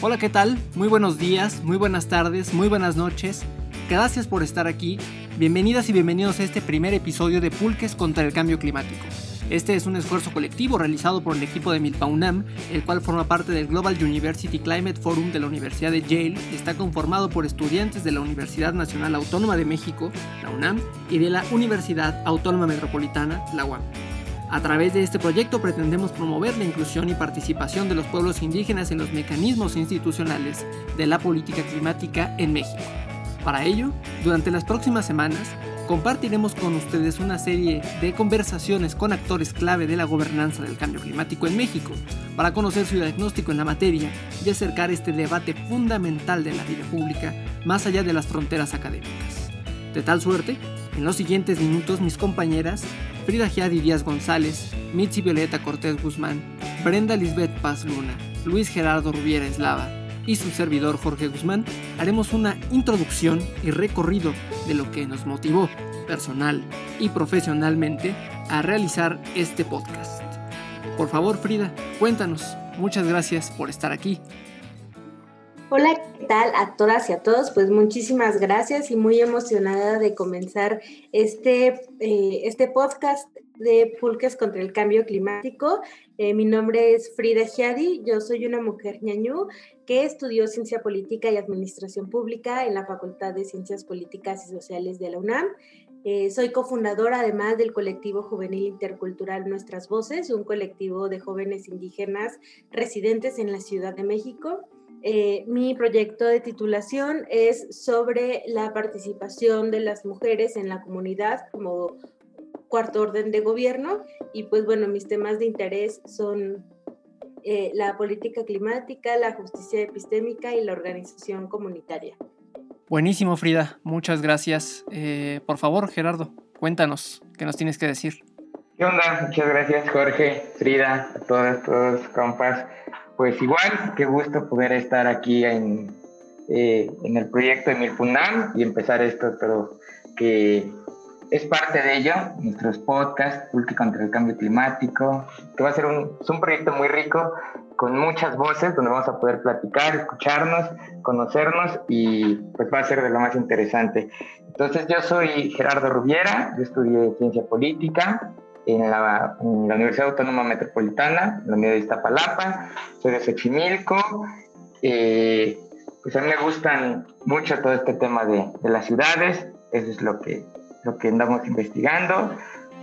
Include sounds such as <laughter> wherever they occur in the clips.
Hola, ¿qué tal? Muy buenos días, muy buenas tardes, muy buenas noches. Gracias por estar aquí. Bienvenidas y bienvenidos a este primer episodio de Pulques contra el Cambio Climático. Este es un esfuerzo colectivo realizado por el equipo de Milpa UNAM, el cual forma parte del Global University Climate Forum de la Universidad de Yale y está conformado por estudiantes de la Universidad Nacional Autónoma de México, la UNAM, y de la Universidad Autónoma Metropolitana, la UAM. A través de este proyecto pretendemos promover la inclusión y participación de los pueblos indígenas en los mecanismos institucionales de la política climática en México. Para ello, durante las próximas semanas, compartiremos con ustedes una serie de conversaciones con actores clave de la gobernanza del cambio climático en México, para conocer su diagnóstico en la materia y acercar este debate fundamental de la vida pública más allá de las fronteras académicas. De tal suerte, en los siguientes minutos mis compañeras Frida Giadi Díaz González, Mitzi Violeta Cortés Guzmán, Brenda Lisbeth Paz Luna, Luis Gerardo Rubiera Eslava y su servidor Jorge Guzmán haremos una introducción y recorrido de lo que nos motivó personal y profesionalmente a realizar este podcast. Por favor, Frida, cuéntanos. Muchas gracias por estar aquí. Hola, ¿qué tal a todas y a todos? Pues muchísimas gracias y muy emocionada de comenzar este, eh, este podcast de Pulques contra el Cambio Climático. Eh, mi nombre es Frida Giadi, yo soy una mujer ñañú que estudió Ciencia Política y Administración Pública en la Facultad de Ciencias Políticas y Sociales de la UNAM. Eh, soy cofundadora además del colectivo juvenil intercultural Nuestras Voces, un colectivo de jóvenes indígenas residentes en la Ciudad de México. Eh, mi proyecto de titulación es sobre la participación de las mujeres en la comunidad como cuarto orden de gobierno y pues bueno, mis temas de interés son eh, la política climática, la justicia epistémica y la organización comunitaria. Buenísimo, Frida. Muchas gracias. Eh, por favor, Gerardo, cuéntanos qué nos tienes que decir. ¿Qué onda? Muchas gracias, Jorge, Frida, a todas, todos, compas. Pues igual, qué gusto poder estar aquí en, eh, en el proyecto de Milpunam y empezar esto, pero que es parte de ello, nuestros podcasts, Pulque contra el Cambio Climático, que va a ser un, es un proyecto muy rico, con muchas voces, donde vamos a poder platicar, escucharnos, conocernos y pues va a ser de lo más interesante. Entonces yo soy Gerardo Rubiera, yo estudié Ciencia Política, en la, Universidad Autónoma Metropolitana, en la Universidad de Iztapalapa, soy de Xochimilco. Pues a mí me gustan mucho todo este tema de, de, las ciudades, eso es lo que, lo que andamos investigando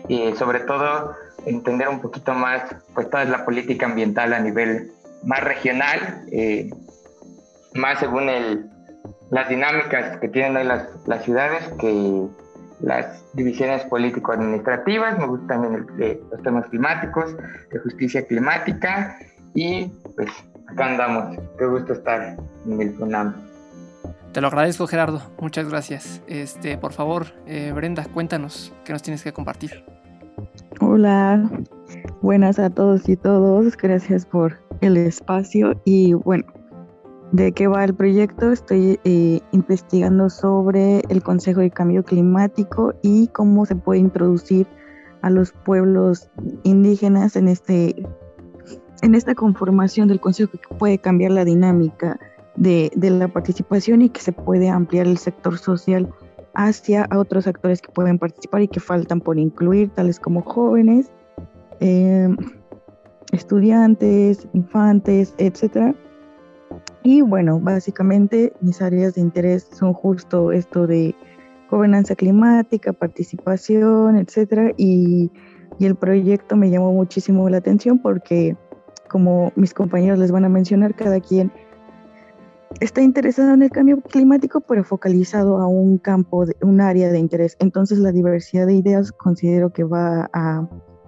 y sobre todo entender un poquito más pues toda la política ambiental a nivel más regional, eh, más según el, las dinámicas que tienen hoy las, las ciudades que las divisiones político-administrativas, me gusta también los temas climáticos, de justicia climática y pues acá andamos. Qué gusto estar en el FUNAM. Te lo agradezco Gerardo, muchas gracias. Este, por favor, eh, Brenda, cuéntanos qué nos tienes que compartir. Hola, buenas a todos y todos, gracias por el espacio y bueno, de qué va el proyecto. Estoy eh, investigando sobre el Consejo de Cambio Climático y cómo se puede introducir a los pueblos indígenas en, este, en esta conformación del Consejo que puede cambiar la dinámica de, la participación y que se puede ampliar el sector social hacia otros actores que pueden participar y que faltan por incluir, tales como jóvenes, eh, estudiantes, infantes, etcétera y bueno, básicamente mis áreas de interés son justo esto de gobernanza climática, participación, etcétera. Y, y el proyecto me llamó muchísimo la atención porque, como mis compañeros les van a mencionar, cada quien está interesado en el cambio climático, pero focalizado a un campo, de, un área de interés. Entonces, la diversidad de ideas considero que va a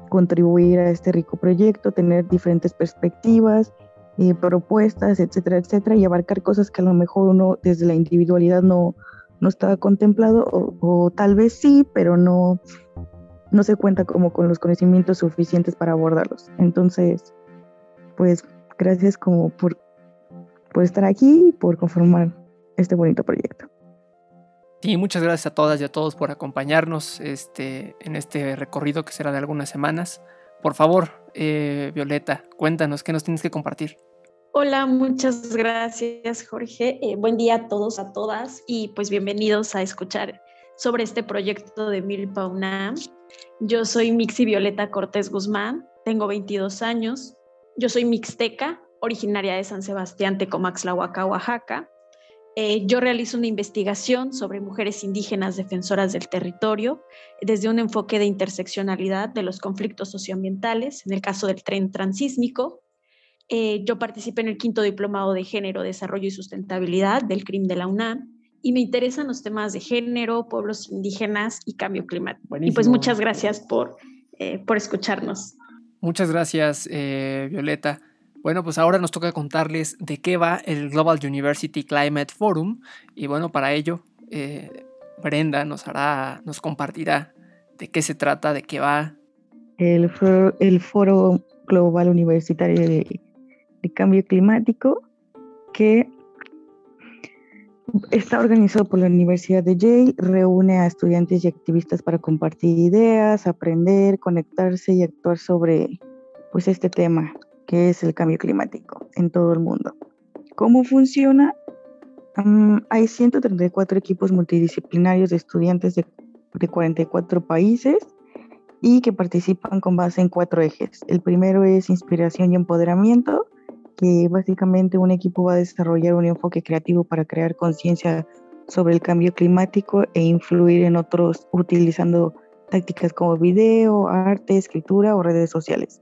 contribuir a este rico proyecto, tener diferentes perspectivas eh, propuestas, etcétera, etcétera, y abarcar cosas que a lo mejor uno desde la individualidad no, no estaba contemplado, o, tal vez sí, pero no, no se cuenta como con los conocimientos suficientes para abordarlos. Entonces, pues gracias como por, por estar aquí y por conformar este bonito proyecto. Sí, muchas gracias a todas y a todos por acompañarnos este, en este recorrido que será de algunas semanas. Por favor, eh, Violeta, cuéntanos qué nos tienes que compartir. Hola, muchas gracias Jorge. Eh, buen día a todos, a todas y pues bienvenidos a escuchar sobre este proyecto de Milpa UNAM. Yo soy Mixi Violeta Cortés Guzmán, tengo 22 años, yo soy mixteca, originaria de San Sebastián, Tecomaxlahuaca, Oaxaca. Eh, yo realizo una investigación sobre mujeres indígenas defensoras del territorio desde un enfoque de interseccionalidad de los conflictos socioambientales, en el caso del tren transísmico. Eh, yo participé en el quinto diplomado de género, desarrollo y sustentabilidad del CRIM de la UNAM y me interesan los temas de género, pueblos indígenas y cambio climático. Y pues muchas gracias por, eh, por escucharnos. Muchas gracias, Violeta. Bueno, pues ahora nos toca contarles de qué va el Global University Climate Forum y bueno, para ello eh, Brenda nos hará, nos compartirá de qué se trata, de qué va. El foro, el foro Global Universitario de, de Cambio Climático que está organizado por la Universidad de Yale, reúne a estudiantes y activistas para compartir ideas, aprender, conectarse y actuar sobre pues este tema que es el cambio climático en todo el mundo. ¿Cómo funciona? hay 134 equipos multidisciplinarios de estudiantes de, de 44 países y que participan con base en cuatro ejes. El primero es inspiración y empoderamiento, que básicamente un equipo va a desarrollar un enfoque creativo para crear conciencia sobre el cambio climático e influir en otros utilizando tácticas como video, arte, escritura o redes sociales.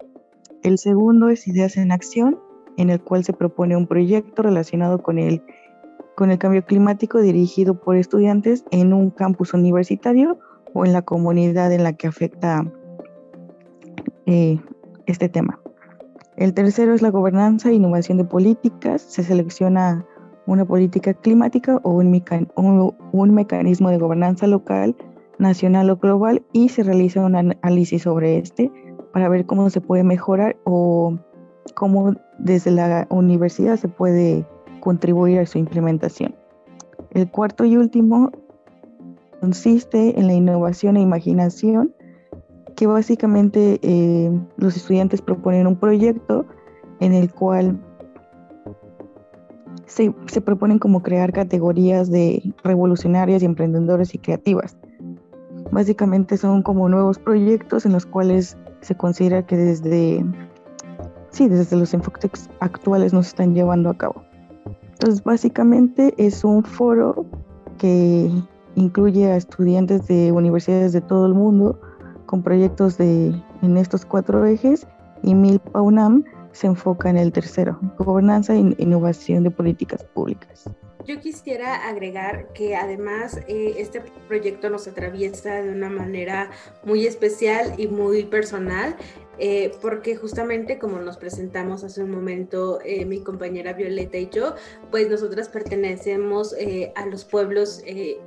El segundo es Ideas en Acción, en el cual se propone un proyecto relacionado con el, con el cambio climático dirigido por estudiantes en un campus universitario o en la comunidad en la que afecta eh, este tema. El tercero es la gobernanza e innovación de políticas. Se selecciona una política climática o un, un, mecanismo de gobernanza local, nacional o global y se realiza un análisis sobre este para ver cómo se puede mejorar o cómo desde la universidad se puede contribuir a su implementación. El cuarto y último consiste en la innovación e imaginación, que básicamente eh, los estudiantes proponen un proyecto en el cual se, se, proponen como crear categorías de revolucionarias y emprendedores y creativas. Básicamente son como nuevos proyectos en los cuales se considera que desde, sí, desde los enfoques actuales no se están llevando a cabo. Entonces, básicamente es un foro que incluye a estudiantes de universidades de todo el mundo con proyectos de, en estos cuatro ejes y Milpa UNAM se enfoca en el tercero, gobernanza e innovación de políticas públicas. Yo quisiera agregar que además eh, este proyecto nos atraviesa de una manera muy especial y muy personal, eh, porque justamente como nos presentamos hace un momento eh, mi compañera Violeta y yo, pues nosotras pertenecemos a los pueblos,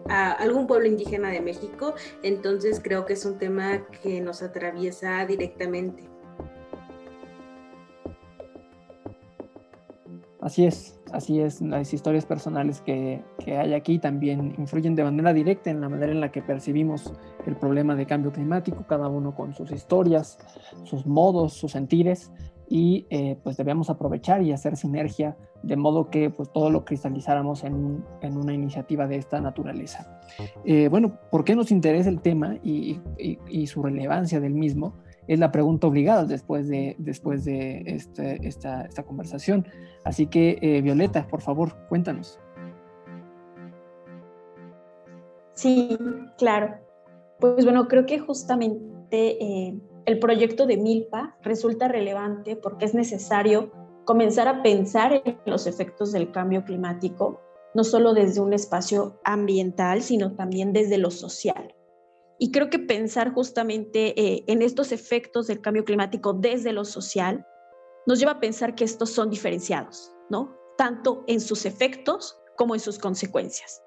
a algún pueblo indígena de México, entonces creo que es un tema que nos atraviesa directamente. Así es, así es. Las historias personales que, hay aquí también influyen de manera directa en la manera en la que percibimos el problema de cambio climático, cada uno con sus historias, sus modos, sus sentires, y eh, pues debemos aprovechar y hacer sinergia de modo que pues todo lo cristalizáramos en, una iniciativa de esta naturaleza. Eh, bueno, ¿por qué nos interesa el tema y su relevancia del mismo? es la pregunta obligada después de, después de este, esta, esta, conversación. Así que, eh, Violeta, por favor, cuéntanos. Sí, claro. Pues bueno, creo que justamente eh, el proyecto de Milpa resulta relevante porque es necesario comenzar a pensar en los efectos del cambio climático, no solo desde un espacio ambiental, sino también desde lo social. Y creo que pensar justamente eh, en estos efectos del cambio climático desde lo social nos lleva a pensar que estos son diferenciados, ¿no? Tanto en sus efectos como en sus consecuencias.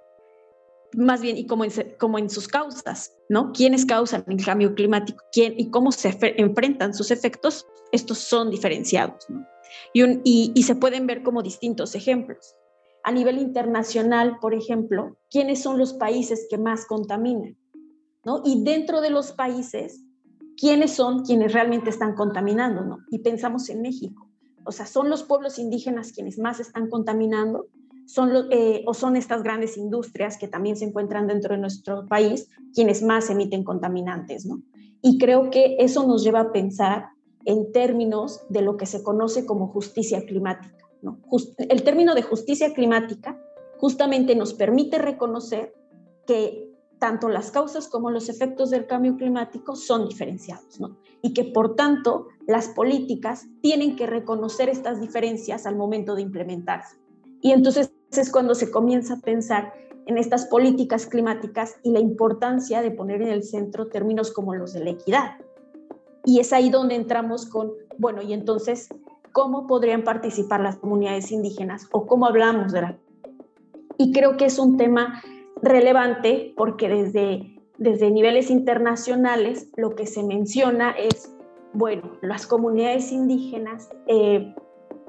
Más bien, y como en, sus causas, ¿no? ¿Quiénes causan el cambio climático? ¿Quién y cómo se enfrentan sus efectos? Estos son diferenciados, ¿no? Y, y, se pueden ver como distintos ejemplos. A nivel internacional, por ejemplo, ¿quiénes son los países que más contaminan? Y dentro de los países, ¿quiénes son quienes realmente están contaminando, ¿no? Y pensamos en México. O sea, son los pueblos indígenas quienes más están contaminando, son eh, o son estas grandes industrias que también se encuentran dentro de nuestro país quienes más emiten contaminantes, ¿no? Y creo que eso nos lleva a pensar en términos de lo que se conoce como justicia climática. ¿no? el término de justicia climática justamente nos permite reconocer que tanto las causas como los efectos del cambio climático son diferenciados, ¿no? Y que por tanto las políticas tienen que reconocer estas diferencias al momento de implementarse. Y entonces es cuando se comienza a pensar en estas políticas climáticas y la importancia de poner en el centro términos como los de la equidad. Y es ahí donde entramos con, bueno, y entonces, ¿cómo podrían participar las comunidades indígenas o cómo hablamos de la... Y creo que es un tema relevante porque desde, desde niveles internacionales lo que se menciona es, bueno, las comunidades indígenas, eh,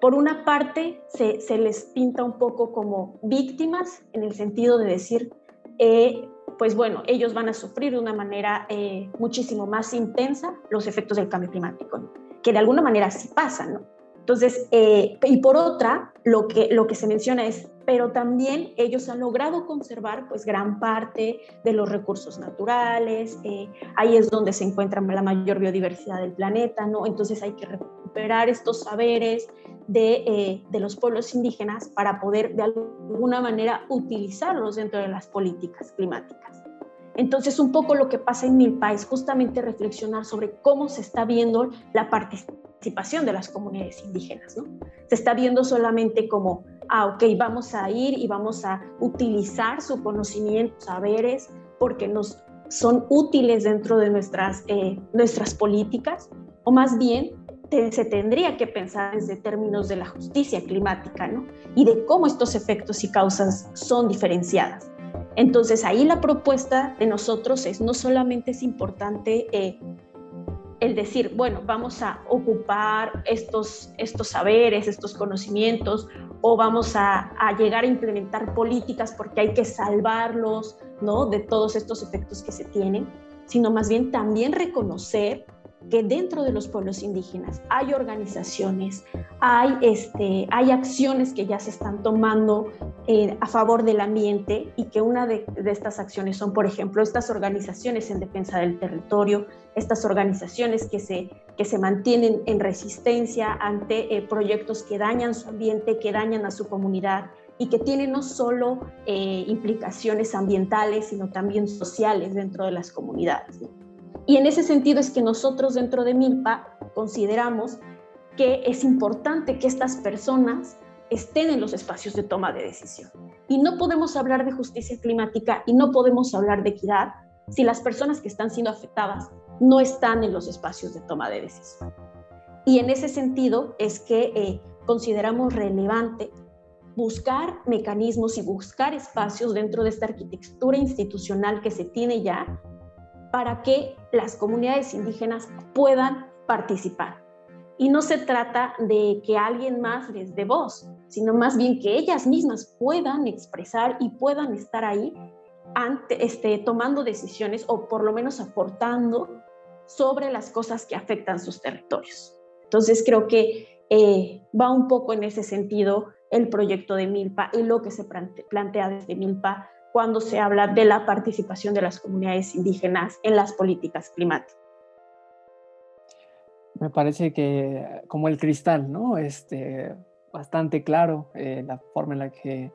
por una parte, se, se, les pinta un poco como víctimas en el sentido de decir, eh, pues bueno, ellos van a sufrir de una manera eh, muchísimo más intensa los efectos del cambio climático, que de alguna manera sí pasan, ¿no? Entonces, y por otra, lo que, lo que se menciona es, pero también ellos han logrado conservar pues gran parte de los recursos naturales, eh, ahí es donde se encuentra la mayor biodiversidad del planeta, ¿no? Entonces hay que recuperar estos saberes de, eh, de los pueblos indígenas para poder de alguna manera utilizarlos dentro de las políticas climáticas. Entonces, un poco lo que pasa en Milpa es justamente reflexionar sobre cómo se está viendo la participación de las comunidades indígenas. ¿no? Se está viendo solamente como ah, ok, vamos a ir y vamos a utilizar su conocimiento, saberes, porque nos son útiles dentro de nuestras, eh, nuestras políticas, o más bien se tendría que pensar desde términos de la justicia climática, ¿no? Y de cómo estos efectos y causas son diferenciadas. Entonces ahí la propuesta de nosotros es no solamente es importante eh, el decir, bueno, vamos a ocupar estos, estos saberes, estos conocimientos, o vamos a, llegar a implementar políticas porque hay que salvarlos, ¿no? De todos estos efectos que se tienen, sino más bien también reconocer que dentro de los pueblos indígenas hay organizaciones, hay, este, hay acciones que ya se están tomando eh, a favor del ambiente y que una de, estas acciones son, por ejemplo, estas organizaciones en defensa del territorio, estas organizaciones que se, que se mantienen en resistencia ante eh, proyectos que dañan su ambiente, que dañan a su comunidad y que tienen no solo eh, implicaciones ambientales, sino también sociales dentro de las comunidades. Y en ese sentido es que nosotros dentro de MILPA consideramos que es importante que estas personas estén en los espacios de toma de decisión. Y no podemos hablar de justicia climática y no podemos hablar de equidad si las personas que están siendo afectadas no están en los espacios de toma de decisión. Y en ese sentido es que eh, consideramos relevante buscar mecanismos y buscar espacios dentro de esta arquitectura institucional que se tiene ya para que las comunidades indígenas puedan participar. Y no se trata de que alguien más les dé voz, sino más bien que ellas mismas puedan expresar y puedan estar ahí ante, este, tomando decisiones o por lo menos aportando sobre las cosas que afectan sus territorios. Entonces creo que eh, va un poco en ese sentido el proyecto de Milpa y lo que se plantea desde Milpa cuando se habla de la participación de las comunidades indígenas en las políticas climáticas. Me parece que como el cristal, ¿no? Este, bastante claro eh, la forma en la que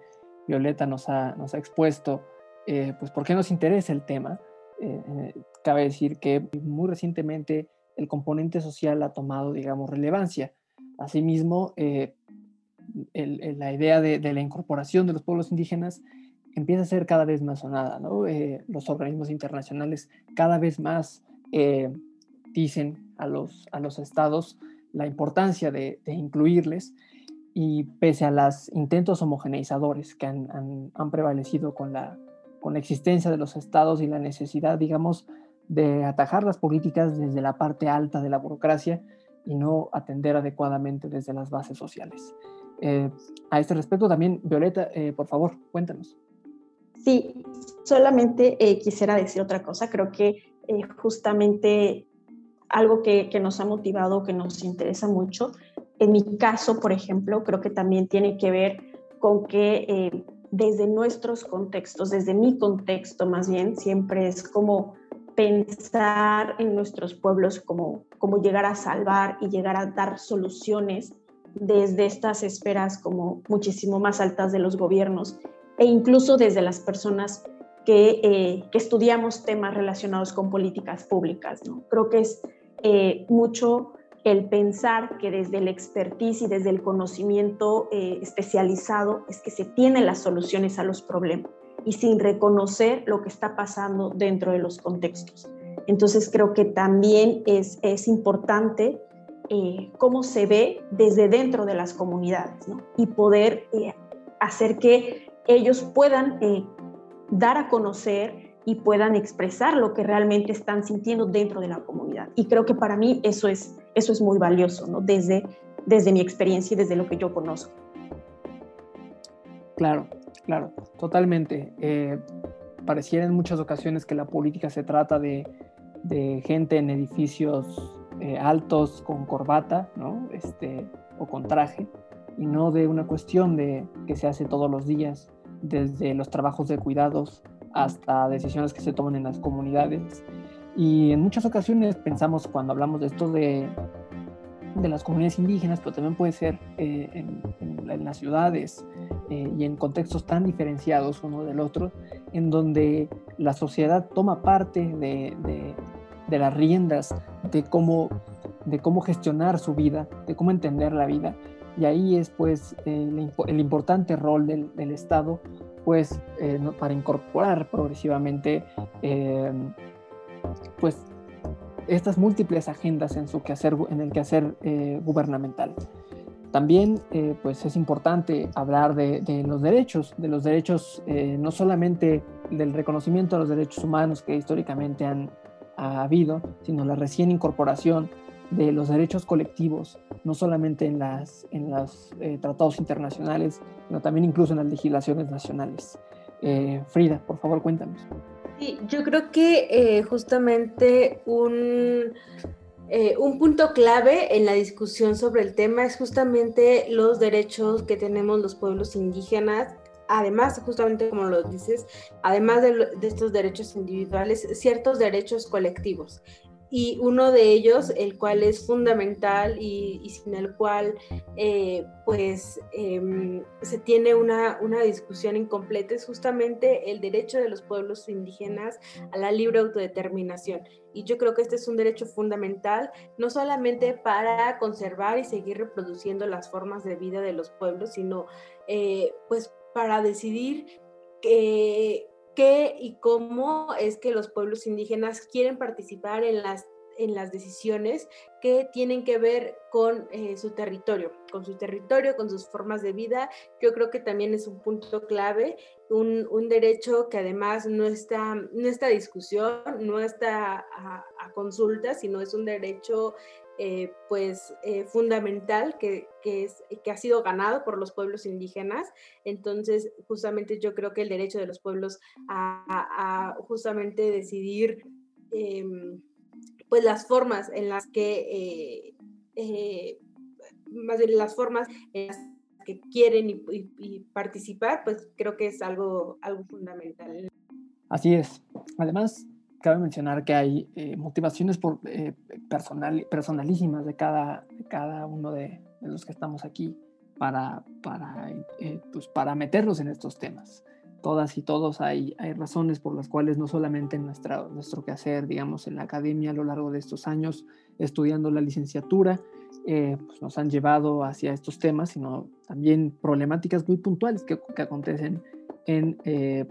Violeta nos ha, nos ha expuesto, eh, pues por qué nos interesa el tema. Eh, cabe decir que muy recientemente el componente social ha tomado, digamos, relevancia. Asimismo, la idea de, de, la incorporación de los pueblos indígenas empieza a ser cada vez más sonada, ¿no? Eh, los organismos internacionales cada vez más eh, dicen a los, a los estados la importancia de, incluirles y pese a los intentos homogeneizadores que han, han, prevalecido con la, con la existencia de los estados y la necesidad, digamos, de atajar las políticas desde la parte alta de la burocracia y no atender adecuadamente desde las bases sociales. Eh, a este respecto también, Violeta, por favor, cuéntanos. Sí, solamente eh, quisiera decir otra cosa. Creo que eh, justamente algo que, nos ha motivado, que nos interesa mucho, en mi caso, por ejemplo, creo que también tiene que ver con que eh, desde nuestros contextos, desde mi contexto más bien, siempre es como pensar en nuestros pueblos como, como llegar a salvar y llegar a dar soluciones desde estas esferas como muchísimo más altas de los gobiernos e incluso desde las personas que, eh, que estudiamos temas relacionados con políticas públicas. ¿no? Creo que es eh, mucho el pensar que desde el expertise y desde el conocimiento eh, especializado es que se tienen las soluciones a los problemas y sin reconocer lo que está pasando dentro de los contextos. Entonces creo que también es, es importante eh, cómo se ve desde dentro de las comunidades y poder eh, hacer que ellos puedan dar a conocer y puedan expresar lo que realmente están sintiendo dentro de la comunidad. Y creo que para mí eso es, eso es muy valioso, ¿no? Desde, desde mi experiencia y desde lo que yo conozco. Claro, claro, totalmente. Eh, pareciera en muchas ocasiones que la política se trata de, de gente en edificios eh, altos con corbata, ¿no? Este, o con traje, y no de una cuestión de que se hace todos los días, desde los trabajos de cuidados hasta decisiones que se toman en las comunidades. Y en muchas ocasiones pensamos cuando hablamos de esto de, de las comunidades indígenas, pero también puede ser eh, en, las ciudades eh, y en contextos tan diferenciados uno del otro, en donde la sociedad toma parte de, de, las riendas de cómo, de cómo gestionar su vida, de cómo entender la vida. Y ahí es pues el, el importante rol del, del Estado pues eh, para incorporar progresivamente eh, pues estas múltiples agendas en su quehacer en el quehacer eh, gubernamental también pues es importante hablar de, los derechos de los derechos no solamente del reconocimiento a los derechos humanos que históricamente han ha habido sino la recién incorporación de los derechos colectivos, no solamente en los en las, eh, tratados internacionales, sino también incluso en las legislaciones nacionales. Eh, Frida, por favor, cuéntanos. Sí, yo creo que eh, justamente un, un punto clave en la discusión sobre el tema es justamente los derechos que tenemos los pueblos indígenas. Además, justamente como lo dices, además de, de, estos derechos individuales, ciertos derechos colectivos y uno de ellos, el cual es fundamental y, sin el cual eh, pues em, se tiene una, una, discusión incompleta, es justamente el derecho de los pueblos indígenas a la libre autodeterminación. Y yo creo que este es un derecho fundamental, no solamente para conservar y seguir reproduciendo las formas de vida de los pueblos, sino eh, pues para decidir que qué y cómo es que los pueblos indígenas quieren participar en las en las decisiones que tienen que ver con eh, su territorio, con su territorio, con sus formas de vida. Yo creo que también es un punto clave, un, un derecho que además no está, no está a discusión, no está a, a consulta, sino es un derecho eh, pues eh, fundamental que, que, es, que ha sido ganado por los pueblos indígenas. Entonces, justamente yo creo que el derecho de los pueblos a, justamente decidir em, pues las formas en las que, eh, más bien las formas en que quieren y, participar, pues creo que es algo, algo fundamental. Así es. Además, cabe mencionar que hay eh, motivaciones por, eh, personal, personalísimas de cada, cada uno de, los que estamos aquí para, para, eh, pues para meternos en estos temas. Todas y todos hay, hay razones por las cuales no solamente en nuestra, nuestro quehacer, digamos, en la academia a lo largo de estos años, estudiando la licenciatura, pues nos han llevado hacia estos temas, sino también problemáticas muy puntuales que, que acontecen en,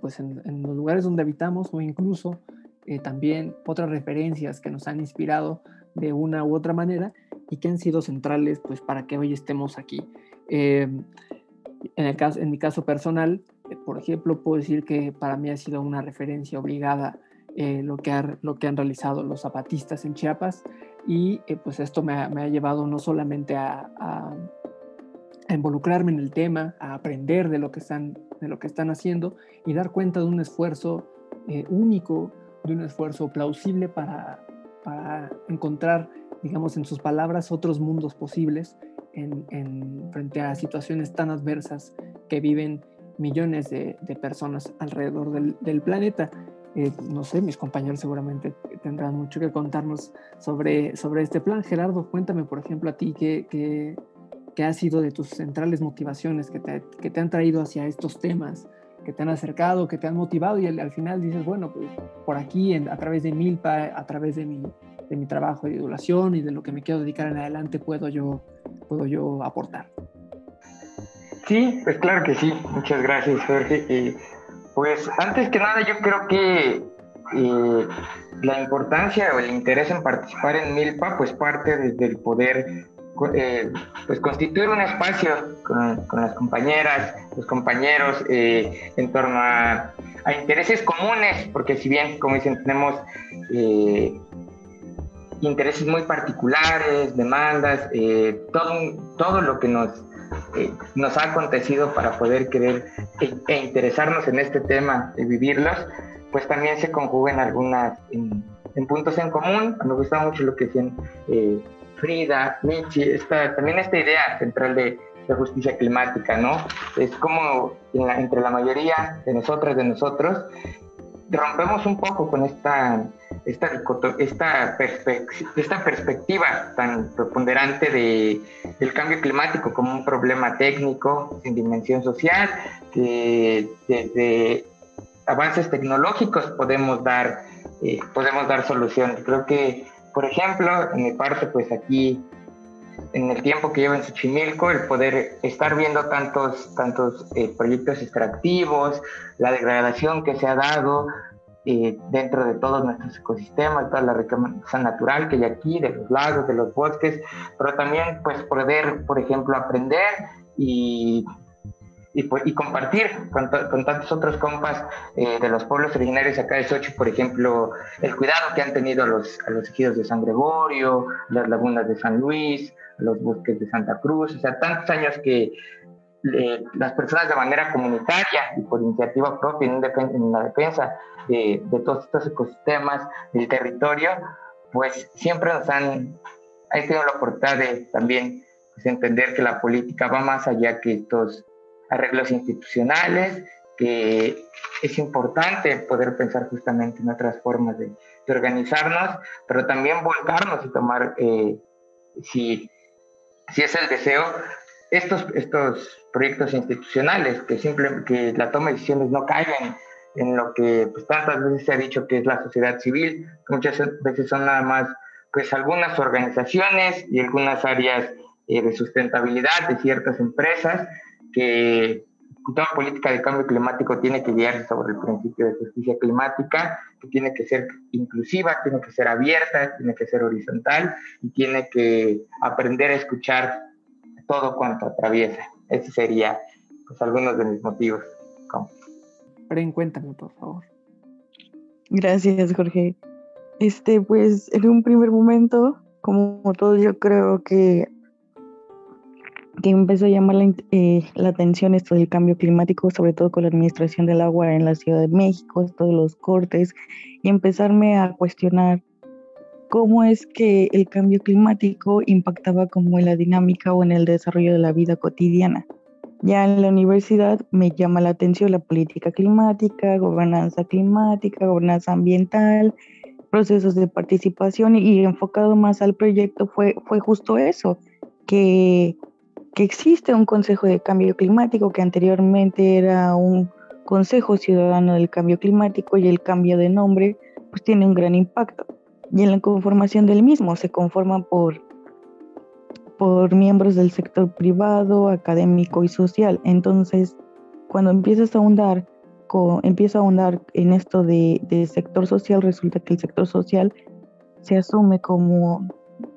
pues en, en, los lugares donde habitamos o incluso eh, también otras referencias que nos han inspirado de una u otra manera y que han sido centrales pues para que hoy estemos aquí. Em, en, el caso, en mi caso personal, eh, por ejemplo, puedo decir que para mí ha sido una referencia obligada eh, lo, que lo que han realizado los zapatistas en Chiapas y pues esto me ha, me ha, llevado no solamente a, a, a, involucrarme en el tema, a aprender de lo que están, de lo que están haciendo y dar cuenta de un esfuerzo único de un esfuerzo plausible para, para encontrar, digamos, en sus palabras, otros mundos posibles en, frente a situaciones tan adversas que viven millones de, personas alrededor del, planeta. Eh, no sé, mis compañeros seguramente tendrán mucho que contarnos sobre, sobre este plan. Gerardo, cuéntame, por ejemplo, a ti qué, qué, qué ha sido de tus centrales motivaciones que te, que te, han traído hacia estos temas, que te han acercado, que te han motivado y al, final dices, bueno, pues por aquí, a través de Milpa, a través de mi, de mi trabajo de idolación y de lo que me quiero dedicar en adelante, puedo yo, puedo yo aportar. Sí, pues claro que sí. Muchas gracias, Jorge. pues antes que nada, yo creo que eh, la importancia o el interés en participar en Milpa, pues parte desde el poder eh, pues constituir un espacio con, las compañeras, los compañeros eh, en torno a, intereses comunes, porque si bien, como dicen, tenemos intereses muy particulares, demandas, todo, todo lo que nos nos ha acontecido para poder querer e, e, interesarnos en este tema y vivirlos, pues también se conjugan algunas en, puntos en común. Me gusta mucho lo que eh, Frida, Michi, esta, también esta idea central de, justicia climática, ¿no? Es como entre la mayoría de nosotras, de nosotros, rompemos un poco con esta, esta perspectiva tan preponderante de, del cambio climático como un problema técnico sin dimensión social, que desde avances tecnológicos podemos dar, eh, podemos dar soluciones. Creo que, por ejemplo, en mi parte, pues aquí, en el tiempo que llevo en Xochimilco, el poder estar viendo tantos, tantos eh, proyectos extractivos, la degradación que se ha dado, eh, dentro de todos nuestros ecosistemas, toda la riqueza natural que hay aquí, de los lagos, de los bosques, pero también pues poder, por ejemplo, aprender y, y, pues, y compartir con, con, tantos otros compas eh, de los pueblos originarios acá de Sochi, por ejemplo, el cuidado que han tenido a los, a los ejidos de San Gregorio, las lagunas de San Luis, los bosques de Santa Cruz, o sea, tantos años que las personas de manera comunitaria y por iniciativa propia en, la defensa de, todos estos ecosistemas del territorio, pues siempre nos han, tenido la oportunidad de también pues, entender que la política va más allá que estos arreglos institucionales, que es importante poder pensar justamente en otras formas de, organizarnos, pero también volcarnos y tomar, eh, si, si es el deseo, estos, estos proyectos institucionales, que, simple, que la toma de decisiones no caigan en lo que pues, tantas veces se ha dicho que es la sociedad civil, muchas veces son nada más pues algunas organizaciones y algunas áreas eh, de sustentabilidad de ciertas empresas que toda política de cambio climático tiene que guiarse sobre el principio de justicia climática, que tiene que ser inclusiva, tiene que ser abierta, tiene que ser horizontal y tiene que aprender a escuchar todo cuanto atraviesa. Ese sería pues algunos de mis motivos. Pero cuéntame, por favor. Gracias, Jorge. Este, pues, en un primer momento, como todo, yo creo que, que empezó a llamar la, eh, la, atención esto del cambio climático, sobre todo con la administración del agua en la Ciudad de México, de los cortes, y empezarme a cuestionar cómo es que el cambio climático impactaba como en la dinámica o en el desarrollo de la vida cotidiana. Ya en la universidad me llama la atención la política climática, gobernanza climática, gobernanza ambiental, procesos de participación y, enfocado más al proyecto fue, fue justo eso, que, que existe un Consejo de Cambio Climático que anteriormente era un Consejo Ciudadano del Cambio Climático y el cambio de nombre pues tiene un gran impacto y en la conformación del mismo se conforma por, por miembros del sector privado, académico y social. Entonces, cuando empiezas a ahondar, a ahondar en esto de, de sector social, resulta que el sector social se asume como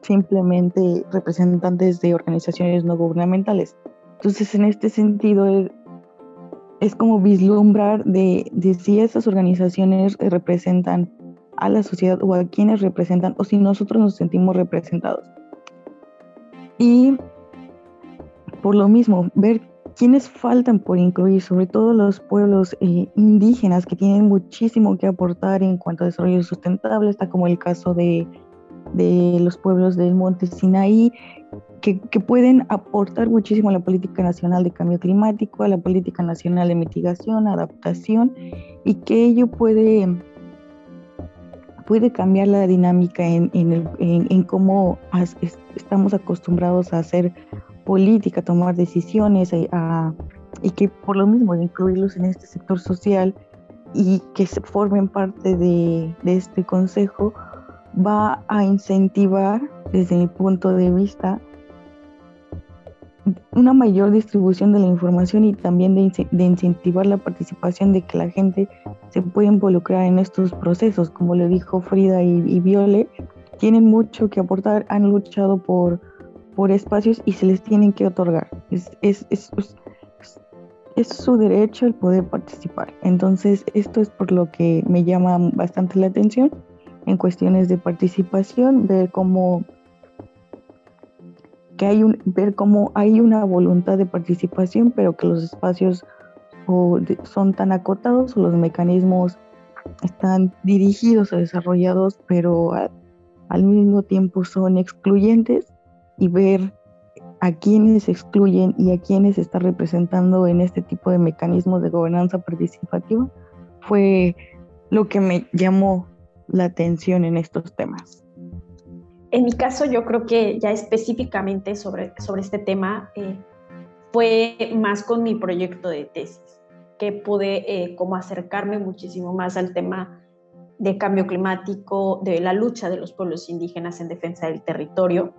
simplemente representantes de organizaciones no gubernamentales. Entonces, en este sentido, es, como vislumbrar de, de, si esas organizaciones representan a la sociedad o a quienes representan o si nosotros nos sentimos representados. Y por lo mismo, ver quiénes faltan por incluir, sobre todo los pueblos eh, indígenas que tienen muchísimo que aportar en cuanto a desarrollo sustentable, está como el caso de, de los pueblos del monte Sinaí, que, que, pueden aportar muchísimo a la política nacional de cambio climático, a la política nacional de mitigación, adaptación, y que ello puede, puede cambiar la dinámica en, en, en, cómo estamos acostumbrados a hacer política, tomar decisiones, a, y que por lo mismo incluirlos en este sector social y que se formen parte de, de este consejo va a incentivar desde mi punto de vista una mayor distribución de la información y también de, incentivar la participación de que la gente se pueda involucrar en estos procesos. Como le dijo Frida y, y Viole, tienen mucho que aportar, han luchado por, por espacios y se les tienen que otorgar. Es, es, es, es su derecho el poder participar. Entonces, esto es por lo que me llama bastante la atención en cuestiones de participación, ver cómo que hay ver cómo hay una voluntad de participación, pero que los espacios son tan acotados o los mecanismos están dirigidos o desarrollados, pero al mismo tiempo son excluyentes y ver a quienes excluyen y a quienes está representando en este tipo de mecanismos de gobernanza participativa fue lo que me llamó la atención en estos temas. En mi caso, yo creo que ya específicamente sobre, sobre este tema eh, fue más con mi proyecto de tesis, que pude eh, como acercarme muchísimo más al tema de cambio climático, de la lucha de los pueblos indígenas en defensa del territorio.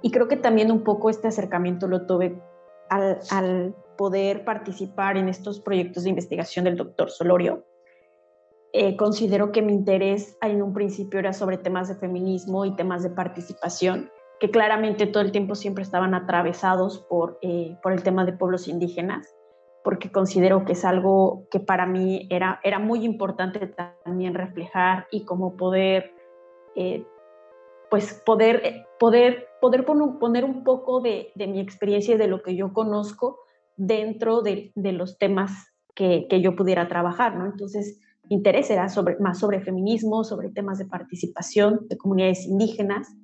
Y creo que también un poco este acercamiento lo tuve al, al poder participar en estos proyectos de investigación del doctor Solorio, eh, considero que mi interés en un principio era sobre temas de feminismo y temas de participación, que claramente todo el tiempo siempre estaban atravesados por, eh, por el tema de pueblos indígenas, porque considero que es algo que para mí era, era muy importante también reflejar y como poder, eh, pues poder, poder, poder poner un poco de, de, mi experiencia y de lo que yo conozco dentro de, de los temas que, que, yo pudiera trabajar, ¿no? Entonces, interés era sobre, más sobre feminismo, sobre temas de participación de comunidades indígenas.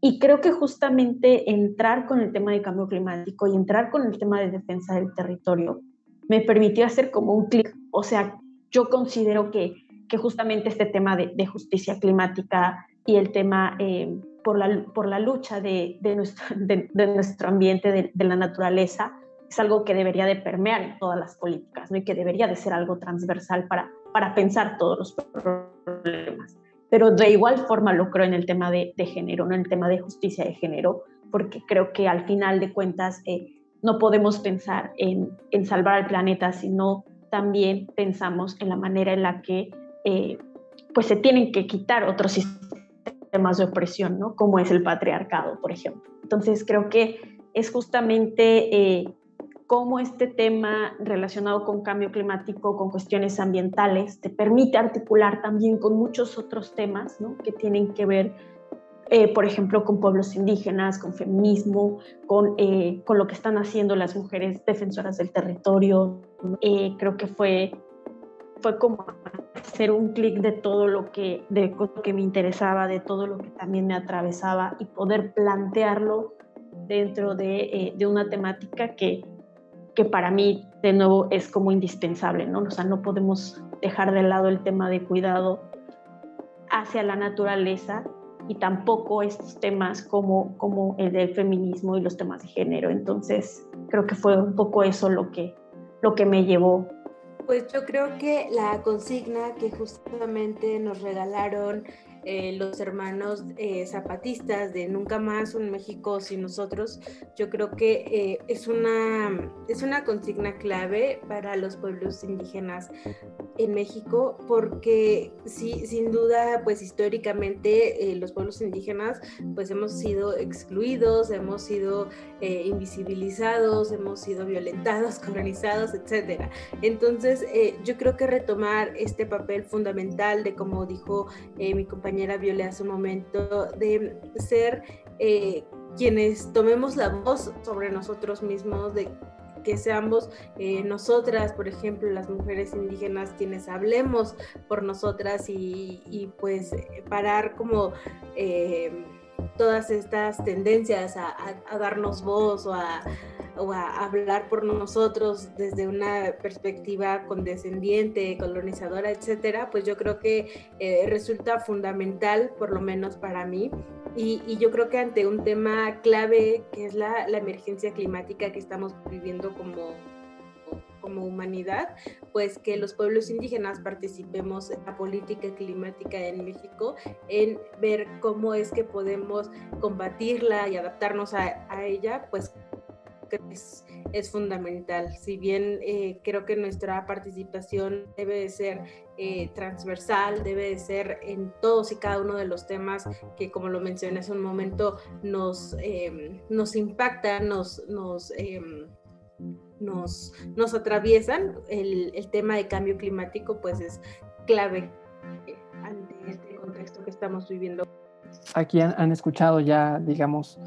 Y creo que justamente entrar con el tema de cambio climático y entrar con el tema de defensa del territorio me permitió hacer como un clic. O sea, yo considero que, que justamente este tema de, de justicia climática y el tema eh, por, la, por la lucha de, de, nuestro, de, nuestro ambiente, de, la naturaleza, es algo que debería de permear en todas las políticas ¿no? y que debería de ser algo transversal para, para pensar todos los problemas. Pero de igual forma lo creo en el tema de, género, no en el tema de justicia de género, porque creo que al final de cuentas eh, no podemos pensar en, en, salvar al planeta, sino también pensamos en la manera en la que eh, pues se tienen que quitar otros sistemas de opresión, ¿no? como es el patriarcado, por ejemplo. Entonces creo que es justamente eh, cómo este tema relacionado con cambio climático, con cuestiones ambientales, te permite articular también con muchos otros temas ¿no? que tienen que ver, eh, por ejemplo, con pueblos indígenas, con feminismo, con, eh, con, lo que están haciendo las mujeres defensoras del territorio. Eh, creo que fue, fue como hacer un clic de todo lo que, de lo que me interesaba, de todo lo que también me atravesaba y poder plantearlo dentro de, de una temática que que para mí, de nuevo, es como indispensable, ¿no? O sea, no podemos dejar de lado el tema de cuidado hacia la naturaleza y tampoco estos temas como, como el del feminismo y los temas de género. Entonces, creo que fue un poco eso lo que, lo que me llevó. Pues yo creo que la consigna que justamente nos regalaron eh, los hermanos eh, zapatistas de Nunca más un México sin nosotros, yo creo que eh, es, una, es una consigna clave para los pueblos indígenas en México porque sí, sin duda, pues históricamente los pueblos indígenas pues hemos sido excluidos, hemos sido invisibilizados, hemos sido violentados, <laughs> colonizados, etcétera. Entonces, yo creo que retomar este papel fundamental de, como dijo mi compañero, compañera Viole hace un momento, de ser eh, quienes tomemos la voz sobre nosotros mismos, de que seamos eh, nosotras, por ejemplo, las mujeres indígenas, quienes hablemos por nosotras y, pues parar como... Eh, todas estas tendencias a, darnos voz o a, hablar por nosotros desde una perspectiva condescendiente, colonizadora, etcétera, pues yo creo que eh, resulta fundamental, por lo menos para mí, y, yo creo que ante un tema clave que es la, la emergencia climática que estamos viviendo como como humanidad, pues que los pueblos indígenas participemos en la política climática en México, en ver cómo es que podemos combatirla y adaptarnos a, a ella, pues es, es, fundamental. Si bien eh, creo que nuestra participación debe de ser eh, transversal, debe de ser en todos y cada uno de los temas que, como lo mencioné hace un momento, nos, eh, nos impactan, nos, nos nos, nos atraviesan, el, el, tema de cambio climático pues es clave ante este contexto que estamos viviendo. Aquí han, escuchado ya, digamos,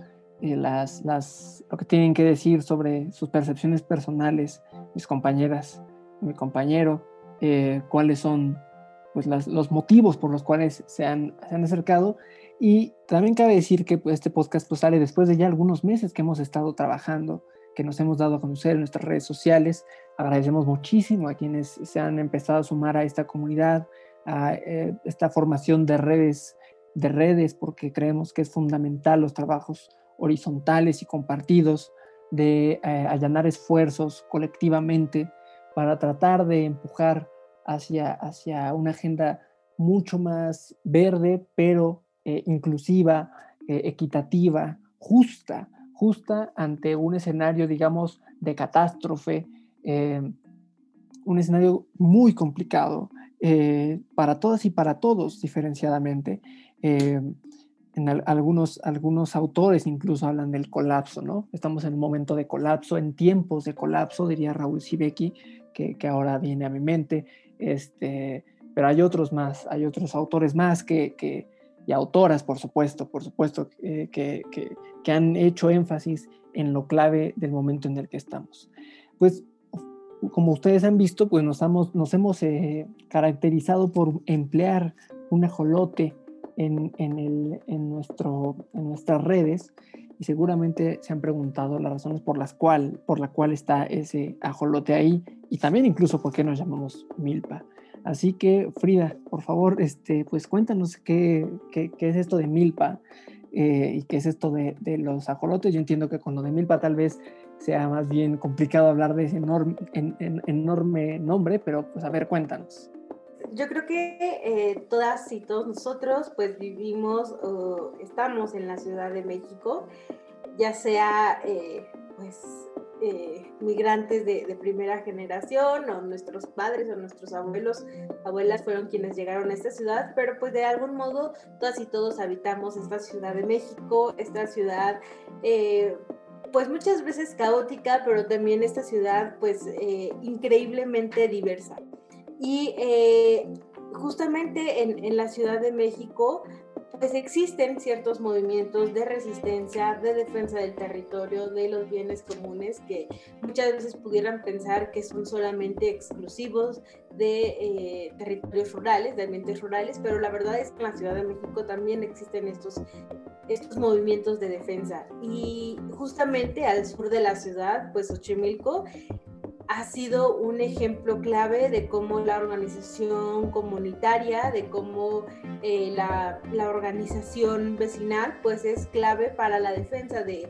eh, las, las, lo que tienen que decir sobre sus percepciones personales, mis compañeras, mi compañero, eh, cuáles son pues, las, los motivos por los cuales se han, se han acercado. Y también cabe decir que pues, este podcast pues, sale después de ya algunos meses que hemos estado trabajando que nos hemos dado a conocer en nuestras redes sociales. Agradecemos muchísimo a quienes se han empezado a sumar a esta comunidad, a eh, esta formación de redes, de redes, porque creemos que es fundamental los trabajos horizontales y compartidos de eh, allanar esfuerzos colectivamente para tratar de empujar hacia, hacia una agenda mucho más verde, pero eh, inclusiva, equitativa, justa, justa ante un escenario, digamos, de catástrofe, eh, un escenario muy complicado eh, para todas y para todos diferenciadamente. Eh, en algunos, algunos autores incluso hablan del colapso, ¿no? Estamos en un momento de colapso, en tiempos de colapso, diría Raúl Sibeki, que, que ahora viene a mi mente, este, pero hay otros más, hay otros autores más que, que y autoras, por supuesto, por supuesto, que, que, han hecho énfasis en lo clave del momento en el que estamos. Pues, como ustedes han visto, pues nos, nos hemos eh, caracterizado por emplear un ajolote en, en, nuestro, en nuestras redes y seguramente se han preguntado las razones por las cual, por la cual está ese ajolote ahí y también incluso por qué nos llamamos milpa. Así que, Frida, por favor, este, pues cuéntanos qué, qué, qué es esto de milpa eh, y qué es esto de, de, los ajolotes. Yo entiendo que con lo de milpa tal vez sea más bien complicado hablar de ese enorme, en, enorme nombre, pero pues a ver, cuéntanos. Yo creo que eh, todas y todos nosotros pues vivimos o estamos en la Ciudad de México, ya sea eh, pues eh, migrantes de, primera generación o nuestros padres o nuestros abuelos, abuelas fueron quienes llegaron a esta ciudad, pero pues de algún modo todas y todos habitamos esta ciudad de México, esta ciudad pues muchas veces caótica, pero también esta ciudad pues increíblemente diversa. Y justamente en, en la Ciudad de México pues existen ciertos movimientos de resistencia, de defensa del territorio, de los bienes comunes que muchas veces pudieran pensar que son solamente exclusivos de eh, territorios rurales, de ambientes rurales, pero la verdad es que en la Ciudad de México también existen estos, estos movimientos de defensa. Y justamente al sur de la ciudad, pues Xochimilco ha sido un ejemplo clave de cómo la organización comunitaria, de cómo eh, la, la, organización vecinal, pues es clave para la defensa de,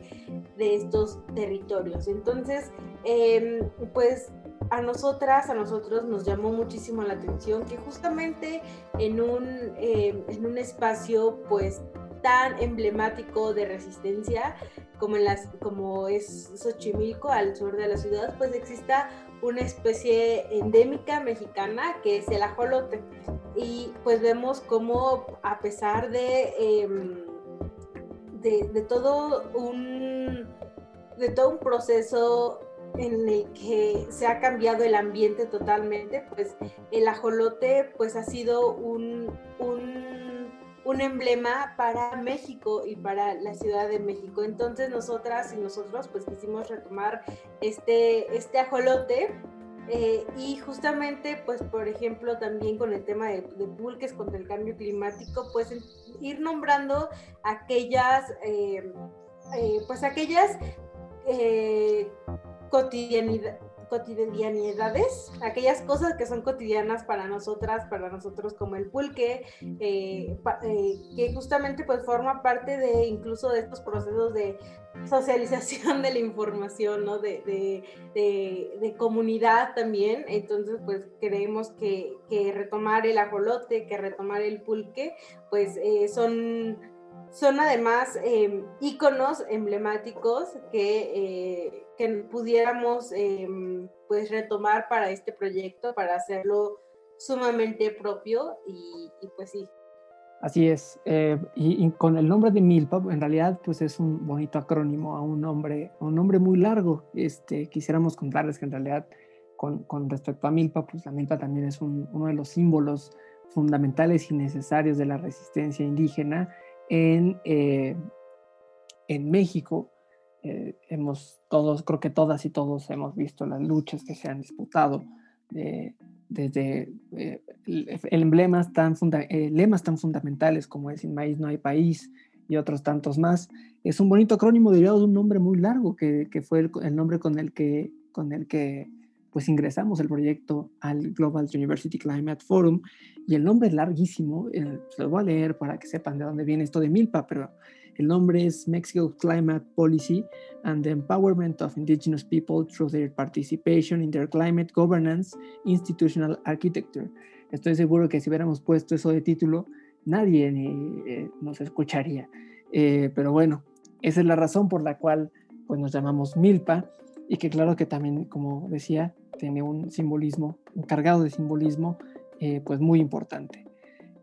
de estos territorios. Entonces, em, pues a nosotras, a nosotros nos llamó muchísimo la atención que justamente en un, em, en un espacio, pues tan emblemático de resistencia como, en las, como es Xochimilco, al sur de la ciudad, pues exista una especie endémica mexicana que es el ajolote. Y pues vemos cómo a pesar de, em, de, todo un, de todo un proceso en el que se ha cambiado el ambiente totalmente, pues el ajolote pues ha sido un, un un emblema para México y para la Ciudad de México. Entonces nosotras y nosotros pues quisimos retomar este, este ajolote eh, y justamente pues por ejemplo también con el tema de, de, contra el cambio climático pues ir nombrando aquellas, eh, eh, pues aquellas cotidianidades cotidianidades, aquellas cosas que son cotidianas para nosotras, para nosotros como el pulque, eh, eh, que justamente pues forma parte de incluso de estos procesos de socialización de la información, ¿no? De, de, comunidad también. Entonces, pues creemos que, que, retomar el ajolote, que retomar el pulque, pues eh, son son además eh, íconos emblemáticos que, que pudiéramos em, pues retomar para este proyecto, para hacerlo sumamente propio y, pues sí. Así es, eh, y, con el nombre de Milpa, en realidad pues es un bonito acrónimo a un nombre, un nombre muy largo. Este, quisiéramos contarles que en realidad con, con respecto a Milpa, pues la Milpa también es uno de los símbolos fundamentales y necesarios de la resistencia indígena en, eh, en México. Eh, hemos todos, creo que todas y todos hemos visto las luchas que se han disputado desde eh, emblemas tan lemas tan fundamentales como es Sin maíz no hay país y otros tantos más. Es un bonito acrónimo derivado de un nombre muy largo que, que fue el, el, nombre con el que, con el que pues ingresamos el proyecto al Global University Climate Forum y el nombre es larguísimo, eh, se lo voy a leer para que sepan de dónde viene esto de MILPA, pero el nombre es Mexico Climate Policy and the Empowerment of Indigenous People through their participation in their climate governance institutional architecture. Estoy seguro que si hubiéramos puesto eso de título, nadie eh, nos escucharía. Eh, pero bueno, esa es la razón por la cual pues, nos llamamos MILPA y que claro que también, como decía, tiene un simbolismo, un cargado de simbolismo, eh, pues muy importante.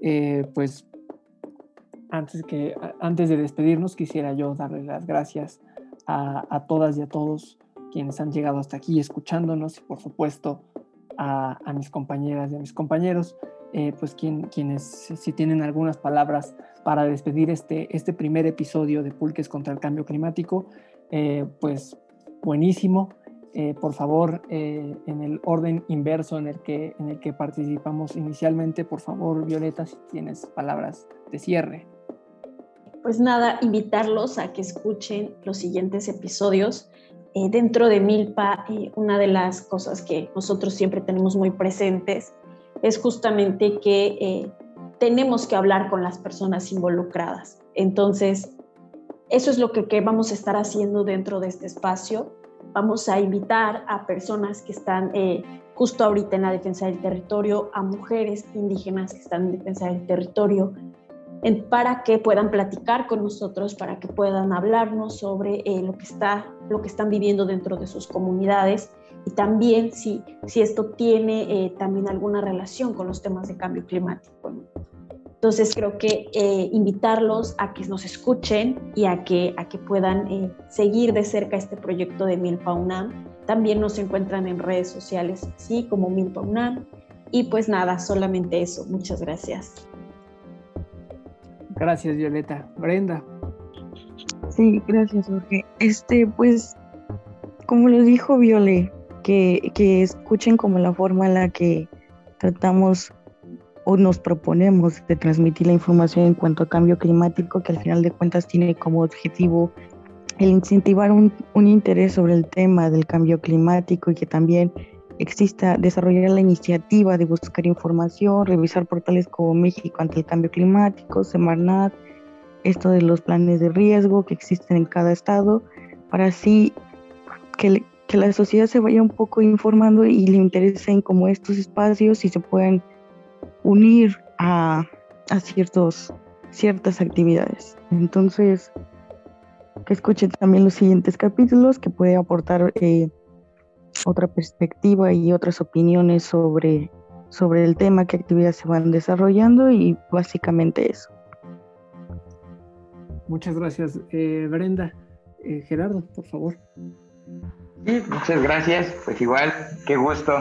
Eh, pues antes, que, antes de despedirnos, quisiera yo darle las gracias a, todas y a todos quienes han llegado hasta aquí escuchándonos y por supuesto a, mis compañeras y a mis compañeros, eh, pues quien, quienes si tienen algunas palabras para despedir este, este primer episodio de Pulques contra el Cambio Climático, pues buenísimo. Eh, por favor, eh, en el orden inverso en el, que, en el que participamos inicialmente, por favor, Violeta, si tienes palabras de cierre. Pues nada, invitarlos a que escuchen los siguientes episodios. Eh, dentro de Milpa, una de las cosas que nosotros siempre tenemos muy presentes es justamente que tenemos que hablar con las personas involucradas. Entonces, eso es lo que, vamos a estar haciendo dentro de este espacio. Vamos a invitar a personas que están eh, justo ahorita en la defensa del territorio, a mujeres indígenas que están en defensa del territorio, para que puedan platicar con nosotros, para que puedan hablarnos sobre eh, lo, que está, lo que están viviendo dentro de sus comunidades y también si, si esto tiene eh, también alguna relación con los temas de cambio climático. Entonces creo que eh, invitarlos a que nos escuchen y a que, a que puedan eh, seguir de cerca este proyecto de Milpa UNAM. También nos encuentran en redes sociales, sí, como Milpa UNAM. Y pues nada, solamente eso. Muchas gracias. Gracias, Violeta. Brenda. Sí, gracias, Jorge. Este, pues, como lo dijo Viole, que, que escuchen como la forma en la que tratamos o nos proponemos de transmitir la información en cuanto a cambio climático, que al final de cuentas tiene como objetivo el incentivar un, un interés sobre el tema del cambio climático y que también exista desarrollar la iniciativa de buscar información, revisar portales como México ante el cambio climático, Semarnat, esto de los planes de riesgo que existen en cada estado, para así que, que la sociedad se vaya un poco informando y le interesen como estos espacios y se puedan unir a, ciertos, ciertas actividades. Entonces, que escuchen también los siguientes capítulos que puede aportar eh, otra perspectiva y otras opiniones sobre, sobre el tema, qué actividades se van desarrollando y básicamente eso. Muchas gracias, eh, Brenda. Eh, Gerardo, por favor. Sí, muchas gracias. Pues igual, qué gusto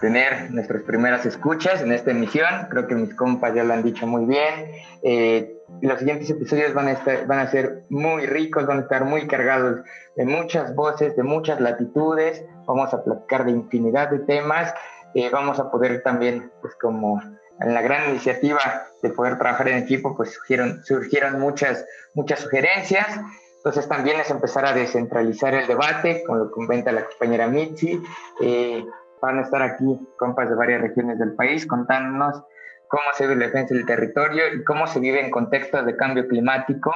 tener nuestras primeras escuchas en esta emisión. Creo que mis compas ya lo han dicho muy bien. Los siguientes episodios van a, estar, van a ser muy ricos, van a estar muy cargados de muchas voces, de muchas latitudes. Vamos a platicar de infinidad de temas. Eh, vamos a poder también, pues como en la gran iniciativa de poder trabajar en equipo, pues surgieron, surgieron muchas, muchas sugerencias. Entonces también es empezar a descentralizar el debate, como lo comenta la compañera Mitzi. Eh, van a estar aquí compas de varias regiones del país contándonos cómo se vive la defensa del territorio y cómo se vive en contextos de cambio climático.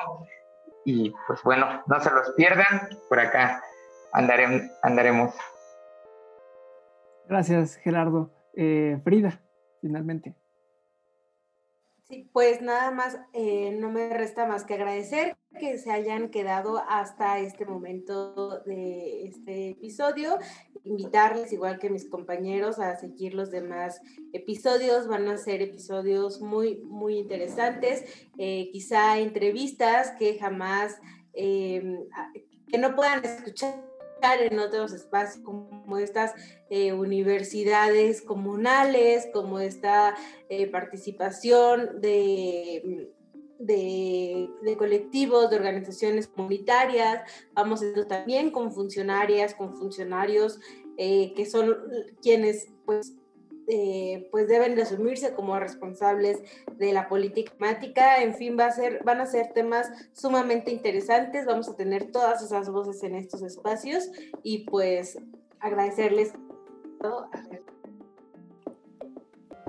Y pues bueno, no se los pierdan, por acá andaremos. andaremos. Gracias, Gerardo. Eh, Frida, finalmente. Sí, pues nada más, eh, no me resta más que agradecer que se hayan quedado hasta este momento de este episodio. Invitarles, igual que mis compañeros, a seguir los demás episodios. Van a ser episodios muy, muy interesantes. Eh, quizá entrevistas que jamás, em, que no puedan escuchar en otros espacios como estas eh, universidades comunales, como esta eh, participación de, de, colectivos, de organizaciones comunitarias. Vamos estar también con funcionarias, con funcionarios eh, que son quienes pues eh, pues deben de asumirse como responsables de la política climática. En fin, va a ser, van a ser temas sumamente interesantes. Vamos a tener todas esas voces en estos espacios y pues agradecerles.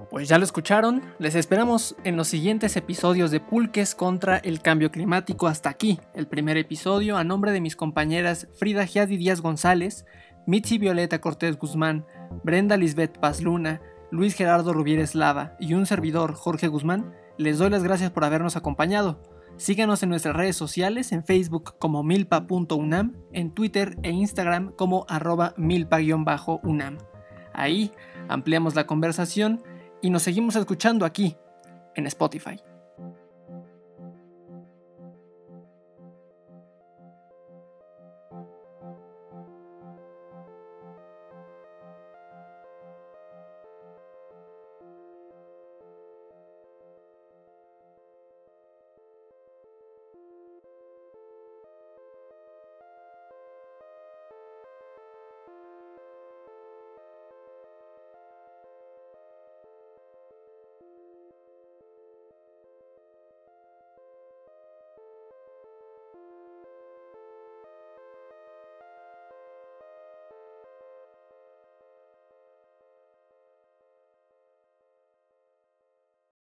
Pues ya lo escucharon, les esperamos en los siguientes episodios de Pulques contra el cambio climático. Hasta aquí, el primer episodio a nombre de mis compañeras Frida Giadi Díaz González, Mitzi Violeta Cortés Guzmán, Brenda Lisbeth Paz Luna, Luis Gerardo Rubieres Lava y un servidor, Jorge Guzmán, les doy las gracias por habernos acompañado. Síganos en nuestras redes sociales, en Facebook como milpa.unam, en Twitter e Instagram como arroba milpa-unam. Ahí ampliamos la conversación y nos seguimos escuchando aquí, en Spotify.